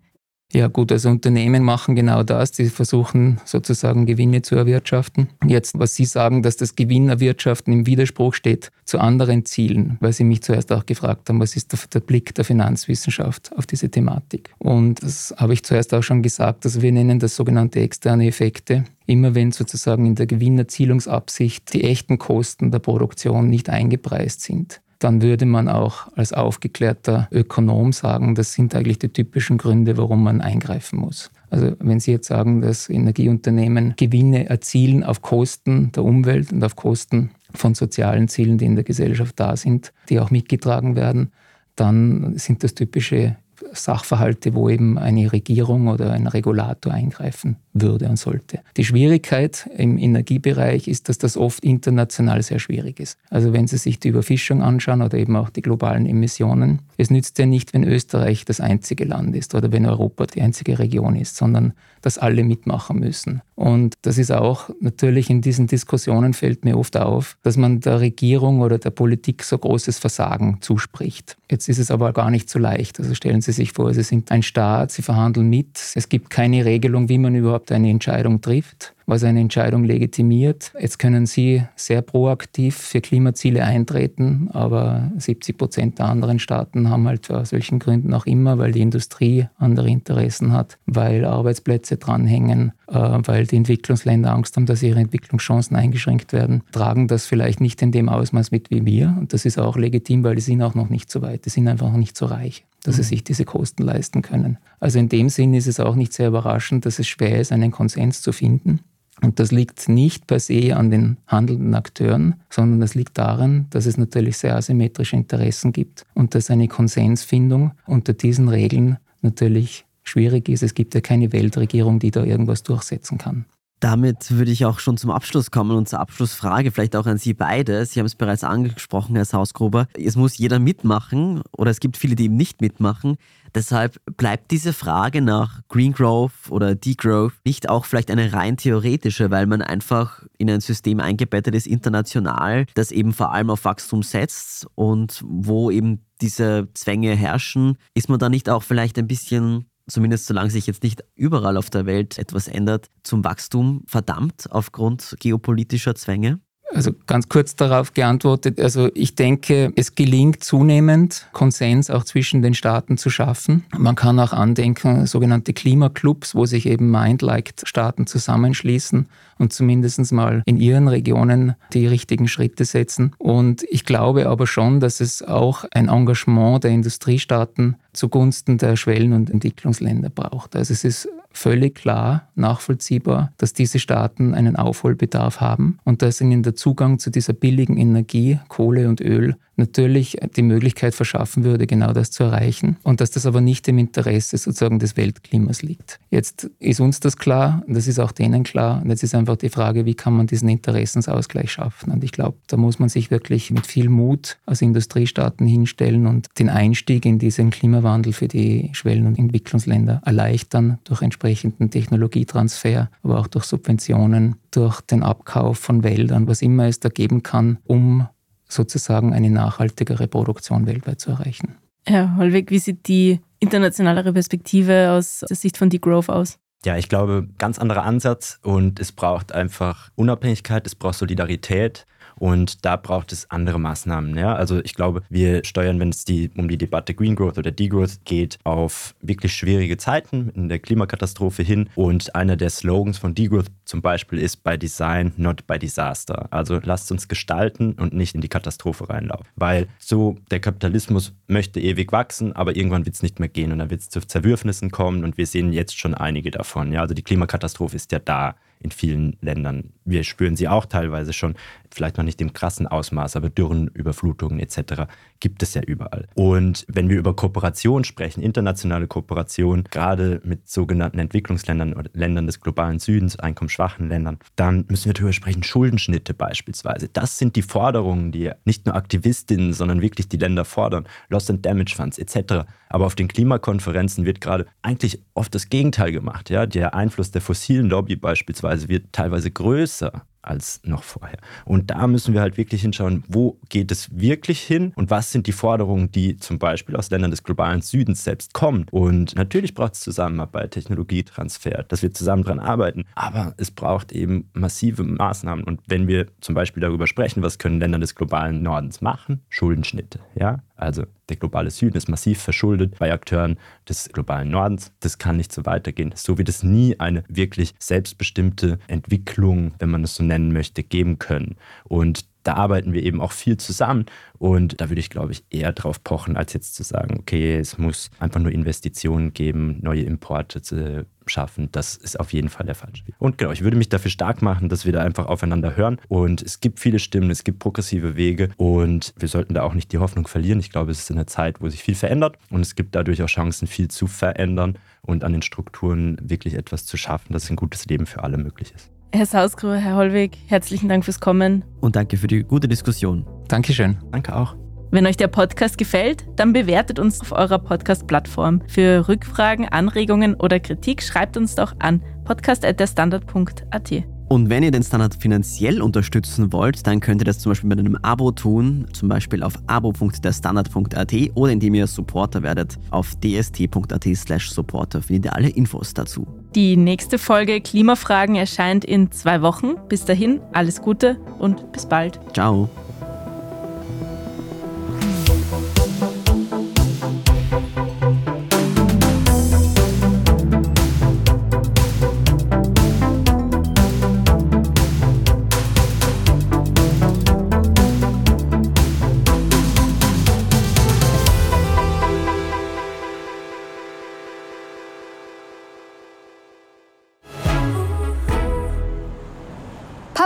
Ja gut, also Unternehmen machen genau das. Die versuchen sozusagen Gewinne zu erwirtschaften. Jetzt, was Sie sagen, dass das Gewinnerwirtschaften im Widerspruch steht zu anderen Zielen, weil Sie mich zuerst auch gefragt haben, was ist der, Blick der Finanzwissenschaft auf diese Thematik. Und das habe ich zuerst auch schon gesagt, also wir nennen das sogenannte externe Effekte. Immer wenn sozusagen in der Gewinnerzielungsabsicht die echten Kosten der Produktion nicht eingepreist sind dann würde man auch als aufgeklärter Ökonom sagen, das sind eigentlich die typischen Gründe, warum man eingreifen muss. Also wenn Sie jetzt sagen, dass Energieunternehmen Gewinne erzielen auf Kosten der Umwelt und auf Kosten von sozialen Zielen, die in der Gesellschaft da sind, die auch mitgetragen werden, dann sind das typische Sachverhalte, wo eben eine Regierung oder ein Regulator eingreifen würde und sollte. Die Schwierigkeit im Energiebereich ist, dass das oft international sehr schwierig ist. Also wenn Sie sich die Überfischung anschauen oder eben auch die globalen Emissionen, es nützt ja nicht, wenn Österreich das einzige Land ist oder wenn Europa die einzige Region ist, sondern dass alle mitmachen müssen. Und das ist auch natürlich in diesen Diskussionen fällt mir oft auf, dass man der Regierung oder der Politik so großes Versagen zuspricht. Jetzt ist es aber gar nicht so leicht. Also stellen Sie sich vor, Sie sind ein Staat, Sie verhandeln mit, es gibt keine Regelung, wie man überhaupt eine Entscheidung trifft was eine Entscheidung legitimiert. Jetzt können Sie sehr proaktiv für Klimaziele eintreten, aber 70 Prozent der anderen Staaten haben halt aus welchen Gründen auch immer, weil die Industrie andere Interessen hat, weil Arbeitsplätze dranhängen, äh, weil die Entwicklungsländer Angst haben, dass ihre Entwicklungschancen eingeschränkt werden, tragen das vielleicht nicht in dem Ausmaß mit wie wir. Und das ist auch legitim, weil die sind auch noch nicht so weit, die sind einfach noch nicht so reich dass sie mhm. sich diese Kosten leisten können. Also in dem Sinn ist es auch nicht sehr überraschend, dass es schwer ist, einen Konsens zu finden. Und das liegt nicht per se an den handelnden Akteuren, sondern das liegt daran, dass es natürlich sehr asymmetrische Interessen gibt und dass eine Konsensfindung unter diesen Regeln natürlich schwierig ist. Es gibt ja keine Weltregierung, die da irgendwas durchsetzen kann. Damit würde ich auch schon zum Abschluss kommen und zur Abschlussfrage, vielleicht auch an Sie beide. Sie haben es bereits angesprochen, Herr Sausgruber. Es muss jeder mitmachen oder es gibt viele, die eben nicht mitmachen. Deshalb bleibt diese Frage nach Green Growth oder Degrowth nicht auch vielleicht eine rein theoretische, weil man einfach in ein System eingebettet ist, international, das eben vor allem auf Wachstum setzt und wo eben diese Zwänge herrschen, ist man da nicht auch vielleicht ein bisschen zumindest solange sich jetzt nicht überall auf der Welt etwas ändert, zum Wachstum verdammt aufgrund geopolitischer Zwänge? Also ganz kurz darauf geantwortet, also ich denke, es gelingt zunehmend, Konsens auch zwischen den Staaten zu schaffen. Man kann auch andenken, sogenannte Klimaclubs, wo sich eben Mind-Liked-Staaten zusammenschließen und zumindest mal in ihren Regionen die richtigen Schritte setzen. Und ich glaube aber schon, dass es auch ein Engagement der Industriestaaten zugunsten der Schwellen- und Entwicklungsländer braucht. Also es ist völlig klar nachvollziehbar, dass diese Staaten einen Aufholbedarf haben und dass ihnen der Zugang zu dieser billigen Energie, Kohle und Öl natürlich die Möglichkeit verschaffen würde, genau das zu erreichen und dass das aber nicht im Interesse sozusagen des Weltklimas liegt. Jetzt ist uns das klar, das ist auch denen klar und jetzt ist einfach die Frage, wie kann man diesen Interessensausgleich schaffen und ich glaube, da muss man sich wirklich mit viel Mut als Industriestaaten hinstellen und den Einstieg in diesen Klimawandel für die Schwellen- und Entwicklungsländer erleichtern durch entsprechenden Technologietransfer, aber auch durch Subventionen, durch den Abkauf von Wäldern, was immer es da geben kann, um sozusagen eine nachhaltigere Produktion weltweit zu erreichen. Herr Hollweg, wie sieht die internationalere Perspektive aus der Sicht von Degrowth aus? Ja, ich glaube, ganz anderer Ansatz und es braucht einfach Unabhängigkeit, es braucht Solidarität und da braucht es andere Maßnahmen. Ja? Also ich glaube, wir steuern, wenn es die, um die Debatte Green Growth oder Degrowth geht, auf wirklich schwierige Zeiten in der Klimakatastrophe hin. Und einer der Slogans von Degrowth zum Beispiel ist by Design, not by Disaster. Also lasst uns gestalten und nicht in die Katastrophe reinlaufen. Weil so der Kapitalismus möchte ewig wachsen, aber irgendwann wird es nicht mehr gehen und dann wird es zu Zerwürfnissen kommen und wir sehen jetzt schon einige davon. Ja? Also die Klimakatastrophe ist ja da in vielen Ländern. Wir spüren sie auch teilweise schon, vielleicht noch nicht im krassen Ausmaß, aber Dürren, Überflutungen etc. gibt es ja überall. Und wenn wir über Kooperation sprechen, internationale Kooperation, gerade mit sogenannten Entwicklungsländern oder Ländern des globalen Südens, einkommensschwachen Ländern, dann müssen wir darüber sprechen, Schuldenschnitte beispielsweise. Das sind die Forderungen, die nicht nur Aktivistinnen, sondern wirklich die Länder fordern. Loss and Damage Funds etc. Aber auf den Klimakonferenzen wird gerade eigentlich oft das Gegenteil gemacht. Ja? Der Einfluss der fossilen Lobby beispielsweise wird teilweise größer größer als noch vorher. Und da müssen wir halt wirklich hinschauen, wo geht es wirklich hin und was sind die Forderungen, die zum Beispiel aus Ländern des globalen Südens selbst kommen. Und natürlich braucht es Zusammenarbeit, Technologietransfer, dass wir zusammen daran arbeiten, aber es braucht eben massive Maßnahmen. Und wenn wir zum Beispiel darüber sprechen, was können Länder des globalen Nordens machen? Schuldenschnitte, ja? Also der globale Süden ist massiv verschuldet bei Akteuren des globalen Nordens. Das kann nicht so weitergehen. So wird es nie eine wirklich selbstbestimmte Entwicklung, wenn man es so nennen möchte, geben können. Und da arbeiten wir eben auch viel zusammen. Und da würde ich, glaube ich, eher drauf pochen, als jetzt zu sagen, okay, es muss einfach nur Investitionen geben, neue Importe zu schaffen. Das ist auf jeden Fall der falsche Weg. Und genau, ich würde mich dafür stark machen, dass wir da einfach aufeinander hören. Und es gibt viele Stimmen, es gibt progressive Wege und wir sollten da auch nicht die Hoffnung verlieren. Ich glaube, es ist eine Zeit, wo sich viel verändert und es gibt dadurch auch Chancen, viel zu verändern und an den Strukturen wirklich etwas zu schaffen, dass ein gutes Leben für alle möglich ist. Herr Sausgruber, Herr Hollweg, herzlichen Dank fürs Kommen. Und danke für die gute Diskussion. Dankeschön. Danke auch. Wenn euch der Podcast gefällt, dann bewertet uns auf eurer Podcast-Plattform. Für Rückfragen, Anregungen oder Kritik schreibt uns doch an podcast.derstandard.at. Und wenn ihr den Standard finanziell unterstützen wollt, dann könnt ihr das zum Beispiel mit einem Abo tun, zum Beispiel auf abo.derstandard.at oder indem ihr Supporter werdet. Auf dst.at slash supporter findet ihr alle Infos dazu. Die nächste Folge Klimafragen erscheint in zwei Wochen. Bis dahin, alles Gute und bis bald. Ciao.